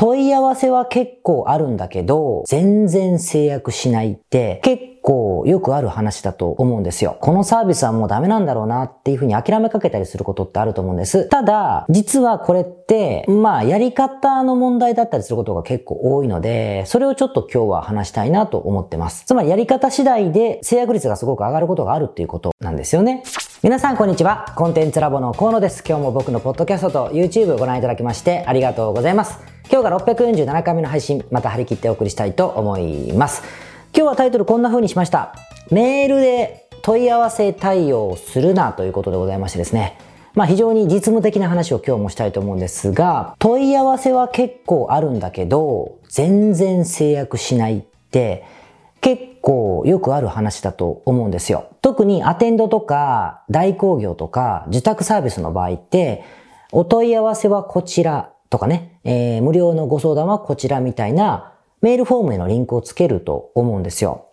問い合わせは結構あるんだけど、全然制約しないって結構よくある話だと思うんですよ。このサービスはもうダメなんだろうなっていうふうに諦めかけたりすることってあると思うんです。ただ、実はこれって、まあやり方の問題だったりすることが結構多いので、それをちょっと今日は話したいなと思ってます。つまりやり方次第で制約率がすごく上がることがあるっていうことなんですよね。皆さんこんにちは。コンテンツラボの河野です。今日も僕のポッドキャストと YouTube ご覧いただきましてありがとうございます。今日が647回目の配信、また張り切ってお送りしたいと思います。今日はタイトルこんな風にしました。メールで問い合わせ対応するなということでございましてですね。まあ非常に実務的な話を今日もしたいと思うんですが、問い合わせは結構あるんだけど、全然制約しないって、結構よくある話だと思うんですよ。特にアテンドとか代行業とか受託サービスの場合って、お問い合わせはこちらとかね、えー、無料のご相談はこちらみたいなメールフォームへのリンクをつけると思うんですよ。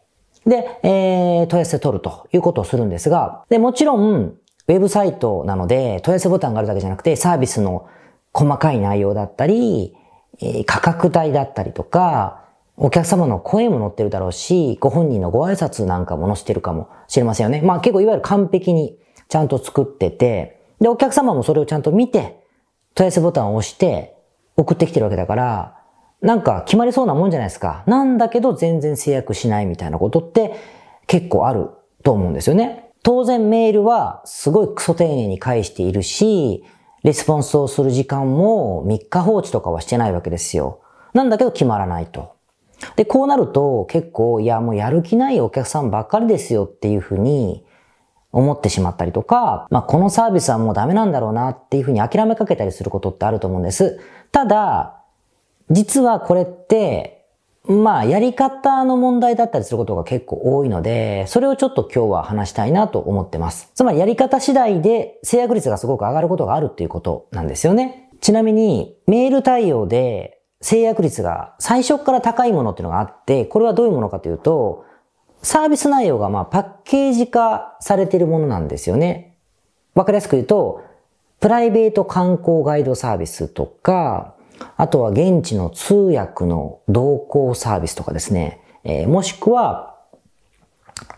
で、えー、問い合わせ取るということをするんですが、で、もちろん、ウェブサイトなので問い合わせボタンがあるだけじゃなくて、サービスの細かい内容だったり、えー、価格帯だったりとか、お客様の声も載ってるだろうし、ご本人のご挨拶なんかも載せてるかもしれませんよね。まあ結構いわゆる完璧にちゃんと作ってて、で、お客様もそれをちゃんと見て、問い合わせボタンを押して送ってきてるわけだから、なんか決まりそうなもんじゃないですか。なんだけど全然制約しないみたいなことって結構あると思うんですよね。当然メールはすごいクソ丁寧に返しているし、レスポンスをする時間も3日放置とかはしてないわけですよ。なんだけど決まらないと。で、こうなると結構、いや、もうやる気ないお客さんばっかりですよっていうふうに思ってしまったりとか、まあ、このサービスはもうダメなんだろうなっていうふうに諦めかけたりすることってあると思うんです。ただ、実はこれって、まあ、やり方の問題だったりすることが結構多いので、それをちょっと今日は話したいなと思ってます。つまりやり方次第で制約率がすごく上がることがあるっていうことなんですよね。ちなみに、メール対応で制約率が最初から高いものっていうのがあって、これはどういうものかというと、サービス内容がまあパッケージ化されているものなんですよね。わかりやすく言うと、プライベート観光ガイドサービスとか、あとは現地の通訳の同行サービスとかですね、えー、もしくは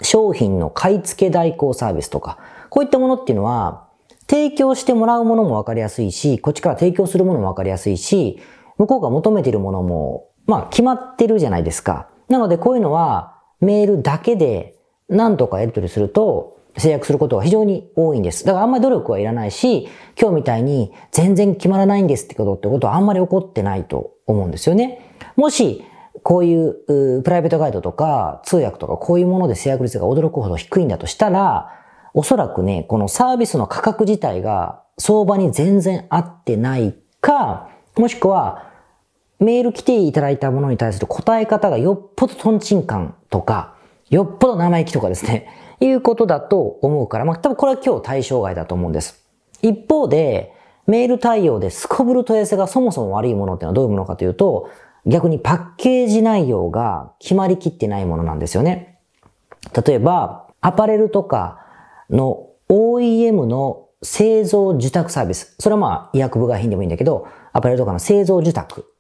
商品の買い付け代行サービスとか、こういったものっていうのは、提供してもらうものもわかりやすいし、こっちから提供するものもわかりやすいし、向こうが求めているものも、まあ決まってるじゃないですか。なのでこういうのはメールだけで何とかやり取りすると制約することが非常に多いんです。だからあんまり努力はいらないし、今日みたいに全然決まらないんですってことってことはあんまり起こってないと思うんですよね。もし、こういうプライベートガイドとか通訳とかこういうもので制約率が驚くほど低いんだとしたら、おそらくね、このサービスの価格自体が相場に全然合ってないか、もしくはメール来ていただいたものに対する答え方がよっぽどトンチンカンとか、よっぽど生意気とかですね、いうことだと思うから、まあ、多分これは今日対象外だと思うんです。一方で、メール対応ですこぶる問い合わせがそもそも悪いものっていうのはどういうものかというと、逆にパッケージ内容が決まりきってないものなんですよね。例えば、アパレルとかの OEM の製造受託サービス。それはまあ医薬部外品でもいいんだけど、アパレルとかの製造受託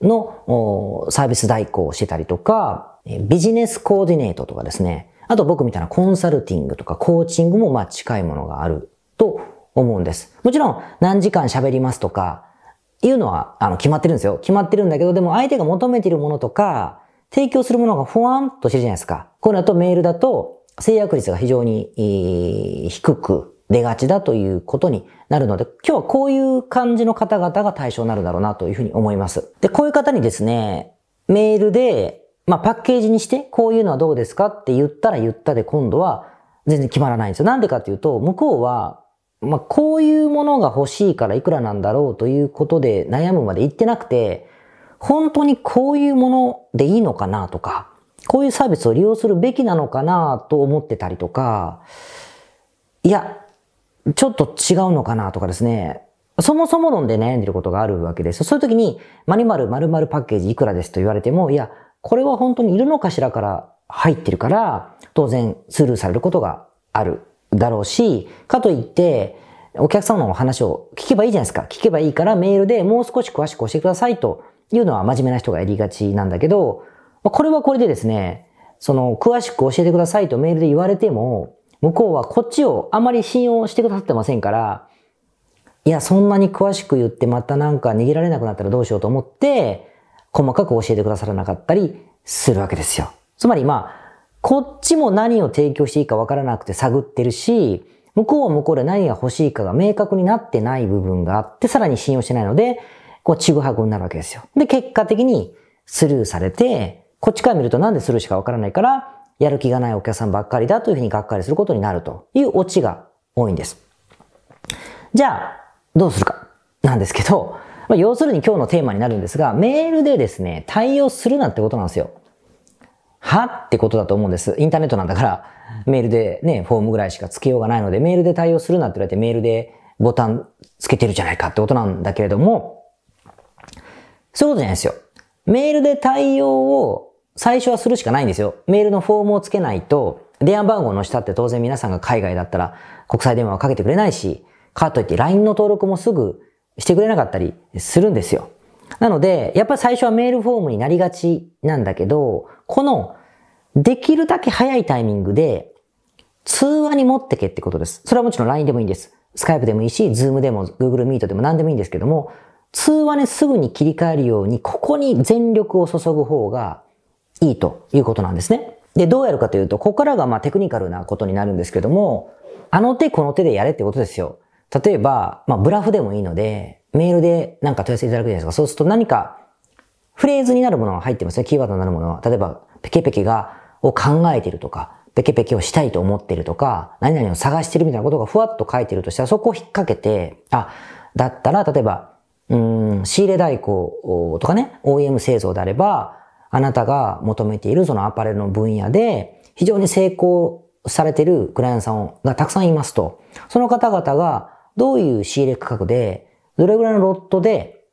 のサービス代行をしてたりとか、ビジネスコーディネートとかですね。あと僕みたいなコンサルティングとかコーチングもまあ近いものがあると思うんです。もちろん何時間喋りますとか、いうのはあの決まってるんですよ。決まってるんだけど、でも相手が求めているものとか、提供するものがふわんとしてるじゃないですか。これだとメールだと制約率が非常に低く出がちだということになるので、今日はこういう感じの方々が対象になるだろうなというふうに思います。で、こういう方にですね、メールで、まあ、パッケージにして、こういうのはどうですかって言ったら言ったで、今度は全然決まらないんですよ。なんでかっていうと、向こうは、まあ、こういうものが欲しいからいくらなんだろうということで悩むまで言ってなくて、本当にこういうものでいいのかなとか、こういうサービスを利用するべきなのかなと思ってたりとか、いや、ちょっと違うのかなとかですね、そもそも論で悩んでることがあるわけです。そういう時に、まるまる〇〇パッケージいくらですと言われても、いや、これは本当にいるのかしらから入ってるから、当然スルーされることがあるだろうし、かといって、お客様のお話を聞けばいいじゃないですか。聞けばいいからメールでもう少し詳しく教えてくださいというのは真面目な人がやりがちなんだけど、これはこれでですね、その、詳しく教えてくださいとメールで言われても、向こうはこっちをあまり信用してくださってませんから、いや、そんなに詳しく言ってまたなんか逃げられなくなったらどうしようと思って、細かく教えてくださらなかったりするわけですよ。つまりまあ、こっちも何を提供していいかわからなくて探ってるし、向こうは向こうで何が欲しいかが明確になってない部分があって、さらに信用してないので、こう、ちぐはぐになるわけですよ。で、結果的にスルーされて、こっちから見るとなんでスルーしかわからないから、やる気がないお客さんばっかりだというふうにがっかりすることになるというオチが多いんです。じゃあ、どうするかなんですけど、まあ、要するに今日のテーマになるんですが、メールでですね、対応するなってことなんですよ。はってことだと思うんです。インターネットなんだから、メールでね、フォームぐらいしかつけようがないので、メールで対応するなって言われてメールでボタンつけてるじゃないかってことなんだけれども、そういうことじゃないですよ。メールで対応を最初はするしかないんですよ。メールのフォームをつけないと、電話番号の下って当然皆さんが海外だったら国際電話をかけてくれないし、かといって LINE の登録もすぐしてくれなかったりするんですよ。なので、やっぱり最初はメールフォームになりがちなんだけど、このできるだけ早いタイミングで通話に持ってけってことです。それはもちろん LINE でもいいんです。スカイプでもいいし、Zoom でも Google Meet でも何でもいいんですけども、通話にすぐに切り替えるように、ここに全力を注ぐ方がいいということなんですね。で、どうやるかというと、ここからがまあテクニカルなことになるんですけども、あの手この手でやれってことですよ。例えば、まあブラフでもいいので、メールでなんか問い合わせいただくじゃないですか。そうすると何かフレーズになるものが入ってますね。キーワードになるものは。例えば、ペケペケが、を考えてるとか、ペケペケをしたいと思ってるとか、何々を探してるみたいなことがふわっと書いてるとしたら、そこを引っ掛けて、あ、だったら、例えば、うん、仕入れ代行とかね、OEM 製造であれば、あなたが求めているそのアパレルの分野で、非常に成功されているクライアントさんがたくさんいますと。その方々がどういう仕入れ価格で、どれぐらいのロットで、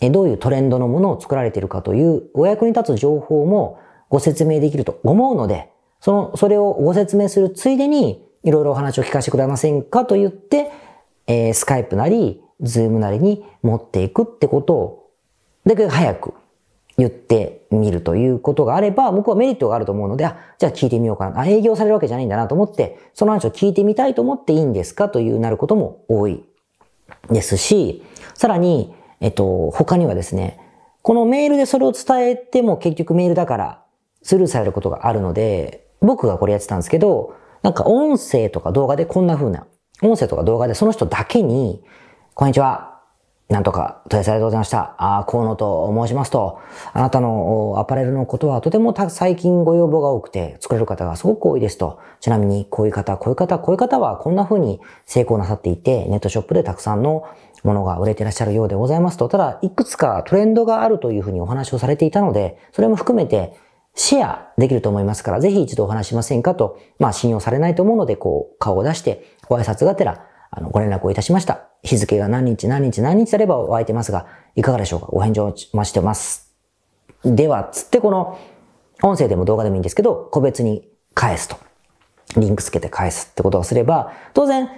どういうトレンドのものを作られているかというお役に立つ情報もご説明できると思うので、その、それをご説明するついでに、いろいろお話を聞かせてくれませんかと言って、えー、 Skype なり、 Zoom なりに持っていくってことを、できる早く言ってみるということがあれば、向こうはメリットがあると思うので、あ、じゃあ聞いてみようかな。あ、営業されるわけじゃないんだなと思って、その話を聞いてみたいと思っていいんですかというなることも多いですし、さらに、えっと、他にはですね、このメールでそれを伝えても結局メールだからスルーされることがあるので、僕がこれやってたんですけど、なんか音声とか動画でこんな風な、音声とか動画でその人だけに、こんにちは、なんとか、問い合わせありがとうございました。ああ、河野と申しますと、あなたのアパレルのことはとても最近ご要望が多くて、作れる方がすごく多いですと。ちなみに、こういう方、こういう方、こういう方はこんな風に成功なさっていて、ネットショップでたくさんのものが売れていらっしゃるようでございますと。ただ、いくつかトレンドがあるという風にお話をされていたので、それも含めて、シェアできると思いますから、ぜひ一度お話しませんかと、まあ信用されないと思うので、こう、顔を出して、ご挨拶がてら、あの、ご連絡をいたしました。日付が何日何日何日あれば湧いてますが、いかがでしょうか？ご返事を待ちしてます。では、つってこの、音声でも動画でもいいんですけど、個別に返すと。リンクつけて返すってことをすれば、当然、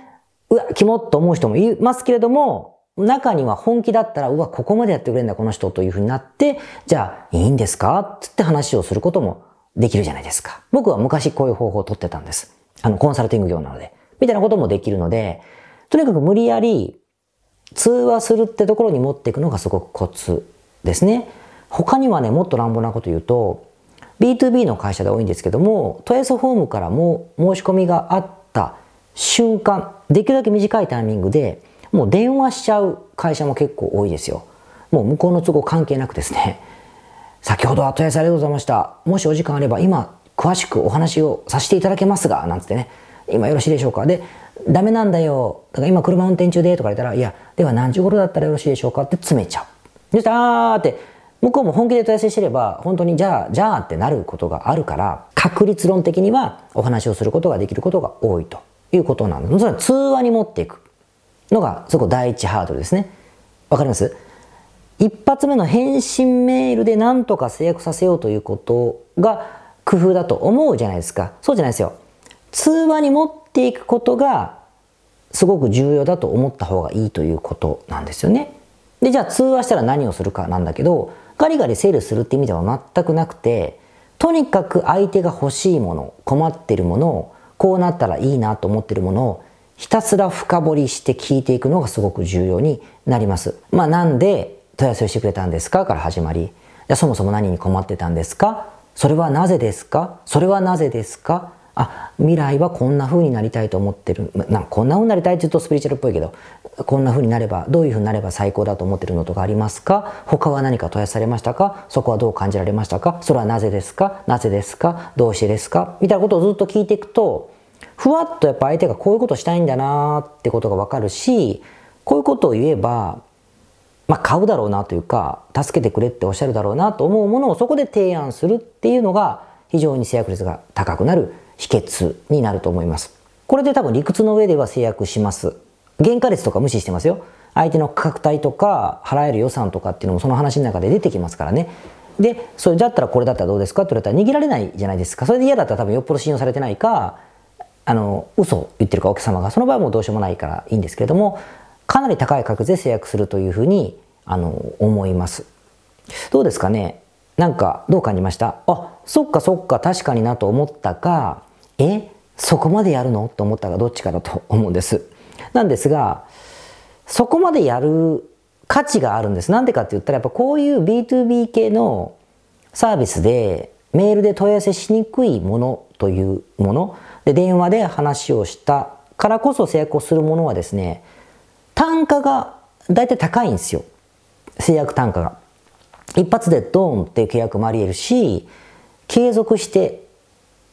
うわ、キモっと思う人もいますけれども、中には本気だったら、うわ、ここまでやってくれるんだ、この人というふうになって、じゃあ、いいんですか？つって話をすることもできるじゃないですか。僕は昔こういう方法を取ってたんです。あの、コンサルティング業なので。みたいなこともできるので、とにかく無理やり通話するってところに持っていくのがすごくコツですね。他にはね、もっと乱暴なこと言うと、B2B の会社で多いんですけども、トエソフォームからも申し込みがあった瞬間、できるだけ短いタイミングで、もう電話しちゃう会社も結構多いですよ。もう向こうの都合関係なくですね、先ほどは問い合わせありがとうございました。もしお時間あれば今詳しくお話をさせていただけますが、なんつってね、今よろしいでしょうか。で、ダメなんだよ。だから今車運転中でとか言ったら、いや、では何時頃だったらよろしいでしょうか？って詰めちゃう。そしたら、あーって、向こうも本気で問い合わせしてれば、本当にじゃあ、じゃあってなることがあるから、確率論的にはお話をすることができることが多いということなんです。それは通話に持っていくのが、そこ第一ハードルですね。わかります？一発目の返信メールで何とか制約させようということが工夫だと思うじゃないですか。そうじゃないですよ。通話に持ていくことがすごく重要だと思った方がいいということなんですよね。で、じゃあ通話したら何をするかなんだけど、ガリガリセールするって意味では全くなくて、とにかく相手が欲しいもの、困ってるものを、こうなったらいいなと思ってるものを、ひたすら深掘りして聞いていくのがすごく重要になります。まあなんで問い合わせをしてくれたんですか？から始まり、そもそも何に困ってたんですか？それはなぜですか？それはなぜですか？あ未来はこんな風になりたいと思ってる。なこんな風になりたいって言うとスピリチュアルっぽいけどこんな風になればどういう風になれば最高だと思ってるのとかありますか？他は何か問い合わせされましたか？そこはどう感じられましたか？それはなぜですか？なぜですか？どうしてですか？みたいなことをずっと聞いていくとふわっとやっぱ相手がこういうことしたいんだなってことがわかるしこういうことを言えばまあ、買うだろうなというか助けてくれっておっしゃるだろうなと思うものをそこで提案するっていうのが非常に制約率が高くなる秘訣になると思います。これで多分理屈の上では制約します。原価率とか無視してますよ。相手の価格帯とか払える予算とかっていうのもその話の中で出てきますからね。で、それだったらこれだったらどうですかって言われたら握られないじゃないですか。それで嫌だったら多分よっぽど信用されてないか、あの、嘘を言ってるかお客様が、その場合はもうどうしようもないからいいんですけれども、かなり高い確率で制約するというふうに、あの、思います。どうですかね？なんか、どう感じました？あ、そっかそっか確かになと思ったか、え？そこまでやるの？と思ったがどっちかだと思うんです。なんですが、そこまでやる価値があるんです。なんでかって言ったら、やっぱこういう B2B 系のサービスでメールで問い合わせしにくいものというもの。で電話で話をしたからこそ制約をするものはですね単価が大体高いんですよ。制約単価が。一発でドーンっていう契約もあり得るし継続して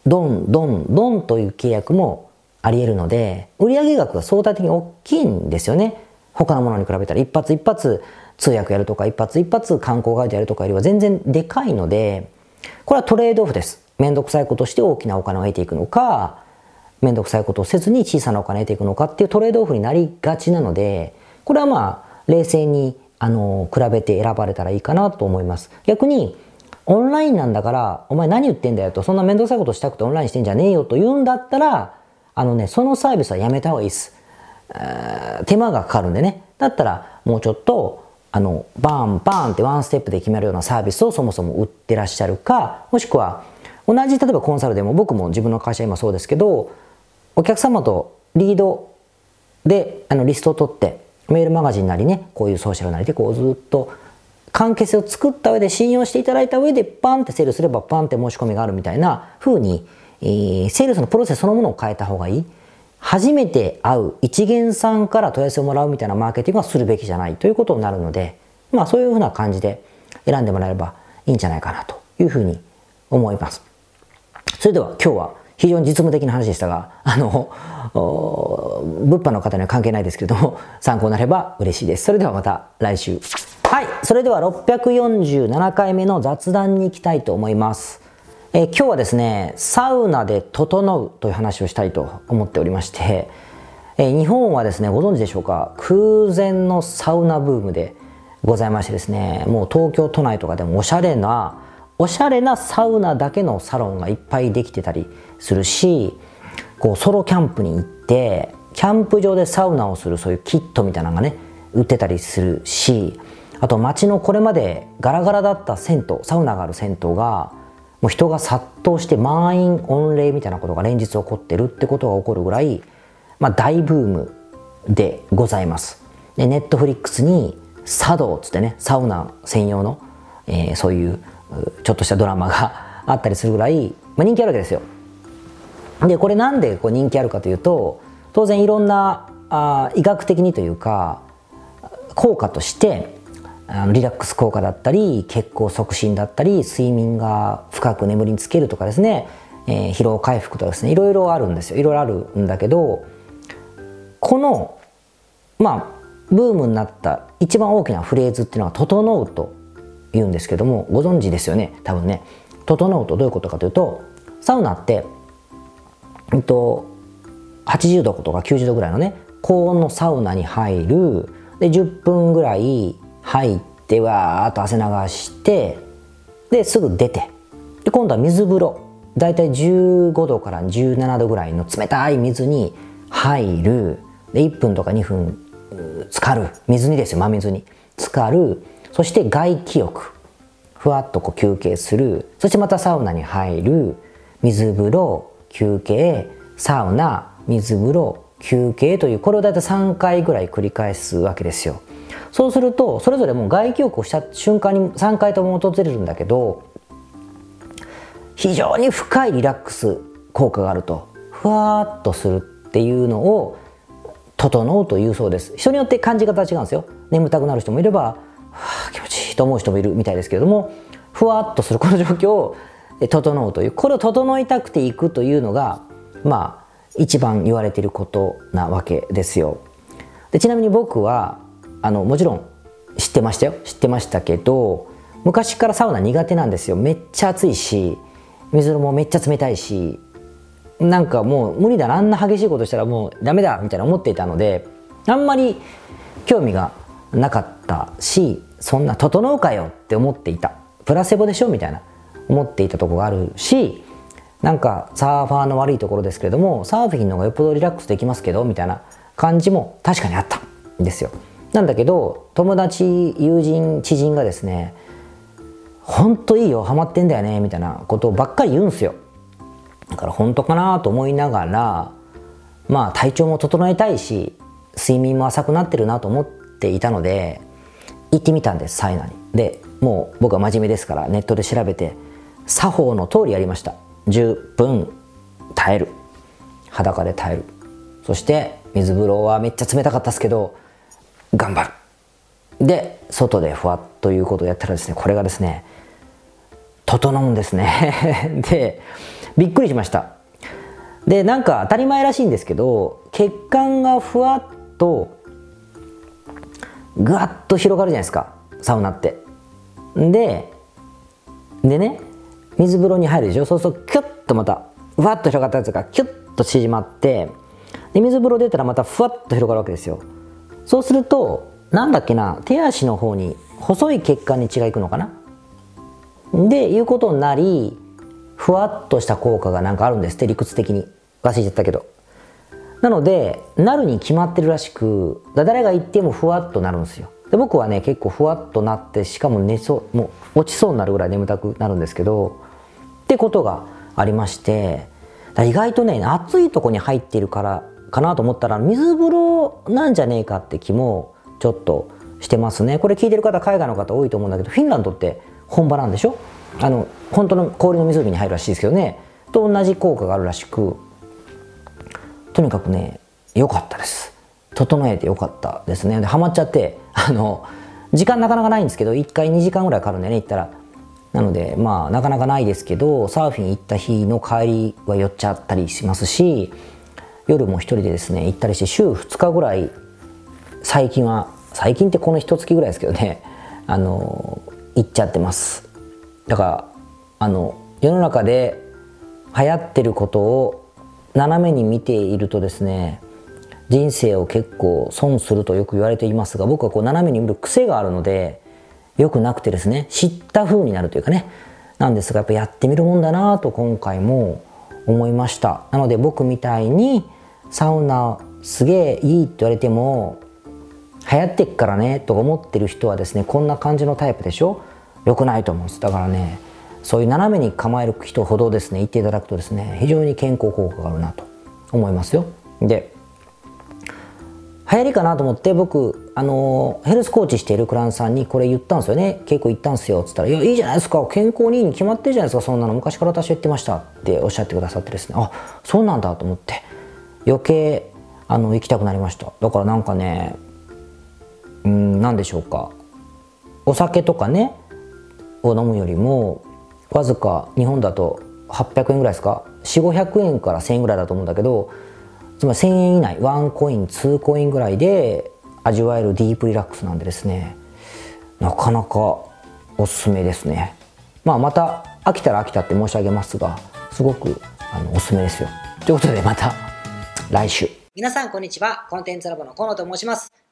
ドン、ドン、ドンという契約もあり得るので、売上額が相対的に大きいんですよね。他のものに比べたら一発一発通訳やるとか一発一発観光ガイドやるとかよりは全然でかいので、これはトレードオフです。めんどくさいことして大きなお金を得ていくのか、めんどくさいことをせずに小さなお金を得ていくのかっていうトレードオフになりがちなので、これはまあ、冷静に、あの、比べて選ばれたらいいかなと思います。逆に、オンラインなんだから、お前何言ってんだよと、そんな面倒くさいことしたくてオンラインしてんじゃねえよと言うんだったら、あのね、そのサービスはやめた方がいいです。手間がかかるんでね。だったら、もうちょっと、あの、バンバンってワンステップで決めるようなサービスをそもそも売ってらっしゃるか、もしくは、同じ例えばコンサルでも僕も自分の会社今そうですけど、お客様とリードであのリストを取って、メールマガジンなりね、こういうソーシャルなりでこうずっと関係性を作った上で信用していただいた上でパンってセールすればパンって申し込みがあるみたいな風に、えー、セールスのプロセスそのものを変えた方がいい。初めて会う一元さんから問い合わせをもらうみたいなマーケティングはするべきじゃないということになるので、まあそういうふうな感じで選んでもらえればいいんじゃないかなというふうに思います。それでは今日は非常に実務的な話でしたが、あの、物販の方には関係ないですけれども、参考になれば嬉しいです。それではまた来週。はい、それでは647回目の雑談に行きたいと思います。え、今日はですね、サウナで整うという話をしたいと思っておりまして、え、日本はですね、ご存知でしょうか、空前のサウナブームでございましてですね、もう東京都内とかでもおしゃれな、おしゃれなサウナだけのサロンがいっぱいできてたりするし、こうソロキャンプに行って、キャンプ場でサウナをするそういうキットみたいなのがね、売ってたりするし、あと街のこれまでガラガラだった銭湯サウナがある銭湯がもう人が殺到して満員御礼みたいなことが連日起こってるってことが起こるぐらい、まあ、大ブームでございます。でネットフリックスに茶道っつってねサウナ専用の、えー、そういうちょっとしたドラマがあったりするぐらい、まあ、人気あるわけですよ。でこれなんでこう人気あるかというと当然いろんなあ医学的にというか効果としてあのリラックス効果だったり血行促進だったり睡眠が深く眠りにつけるとかですね、えー、疲労回復とかですねいろいろあるんですよ。いろいろあるんだけどこのまあブームになった一番大きなフレーズっていうのは「整う」と言うんですけどもご存知ですよね？多分ね「整う」とどういうことかというとサウナって、えっと、80度とか90度ぐらいのね高温のサウナに入るで10分ぐらい入ってわーっと汗流してですぐ出てで今度は水風呂。だいたい15度から17度ぐらいの冷たい水に入る。で1分とか2分浸かる。水にですよ真水に。浸かる。そして外気浴。ふわっとこう休憩する。そしてまたサウナに入る。水風呂休憩サウナ水風呂休憩というこれを大体3回ぐらい繰り返すわけですよ。そうするとそれぞれもう外気浴をした瞬間に3回とも訪れるんだけど非常に深いリラックス効果があると。ふわっとするっていうのを整うというそうです。人によって感じ方違うんですよ。眠たくなる人もいれば、はあ、気持ちいいと思う人もいるみたいですけれどもふわっとするこの状況を整うというこれを整いたくていくというのがまあ一番言われていることなわけですよ。でちなみに僕はあのもちろん知ってましたよ。知ってましたけど昔からサウナ苦手なんですよ。めっちゃ暑いし水もめっちゃ冷たいしなんかもう無理だなあんな激しいことしたらもうダメだみたいな思っていたのであんまり興味がなかったしそんな整うかよって思っていた。プラセボでしょみたいな。思っていたとこがあるしなんかサーファーの悪いところですけれどもサーフィンの方がよっぽどリラックスできますけどみたいな。感じも確かにあった。んですよ。なんだけど友達友人知人がですねほんといいよハマってんだよねみたいなことばっかり言うんすよ。だから本当かなと思いながらまあ体調も整えたいし睡眠も浅くなってるなと思っていたので行ってみたんですサウナに。でもう僕は真面目ですからネットで調べて作法の通りやりました。10分耐える。裸で耐える。そして水風呂はめっちゃ冷たかったですけど頑張る。で外でふわっということをやったらですねこれがですね整うんですね。でびっくりしました。でなんか当たり前らしいんですけど血管がふわっとぐわっと広がるじゃないですか。サウナって。ででね水風呂に入るでしょ。そうするとキュッとまたふわっと広がったやつがキュッと縮まってで水風呂出たらまたふわっと広がるわけですよ。そうするとなんだっけな手足の方に細い血管に血がいくのかな。でいうことになりふわっとした効果がなんかあるんですって理屈的に。忘れちゃったけど。なのでなるに決まってるらしく誰が言ってもふわっとなるんですよ。で僕はね結構ふわっとなってしかも寝そうもう落ちそうになるぐらい眠たくなるんですけどってことがありまして意外とね暑いとこに入っているからかなと思ったら水風呂なんじゃねえかって気もちょっとしてますね。これ聞いてる方海外の方多いと思うんだけどフィンランドって本場なんでしょ？あの本当の氷の湖に入るらしいですけどね。と同じ効果があるらしくとにかくね良かったです。整えて良かったですね。でハマっちゃってあの時間なかなかないんですけど1回2時間ぐらいかかるんでね行ったら。なのでまあなかなかないですけどサーフィン行った日の帰りは寄っちゃったりしますし夜も一人でですね行ったりして週2日ぐらい最近は最近ってこの一月ぐらいですけどねあの行っちゃってます。だからあの世の中で流行ってることを斜めに見ているとですね人生を結構損するとよく言われていますが僕はこう斜めに見る癖があるのでよくなくてですね知った風になるというかね。なんですがやっぱやってみるもんだなと今回も思いました。なので僕みたいにサウナすげえいいって言われても流行ってっからねとか思ってる人はですねこんな感じのタイプでしょ？良くないと思うんです。だからねそういう斜めに構える人ほどですね言っていただくとですね非常に健康効果があるなと思いますよ。で流行りかなと思って僕あのヘルスコーチしているクランさんにこれ言ったんですよね。結構言ったんですよっつったら「いやいいじゃないですか。健康にいいに決まってるじゃないですか。そんなの。昔から私言ってました」っておっしゃってくださってですね。あそうなんだと思って。余計あの行きたくなりました。だからなんかねうん何でしょうか。お酒とかねを飲むよりもわずか日本だと800円ぐらいですか？4500円から1000円ぐらいだと思うんだけどつまり1000円以内1コイン2コインぐらいで味わえるディープリラックスなんでですねなかなかおすすめですね。まあまた飽きたら飽きたって申し上げますがすごくあのおすすめですよ。ということでまた来週。皆さんこんにちは。コンテンツラボの河野と申します。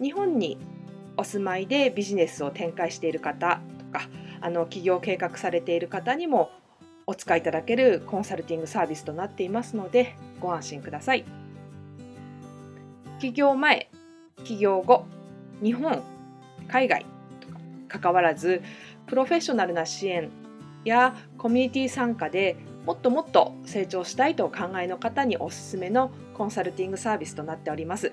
日本にお住まいでビジネスを展開している方とかあの起業計画されている方にもお使いいただけるコンサルティングサービスとなっていますのでご安心ください。起業前起業後日本海外とかかかわらずプロフェッショナルな支援やコミュニティ参加でもっともっと成長したいとお考えの方におすすめのコンサルティングサービスとなっております。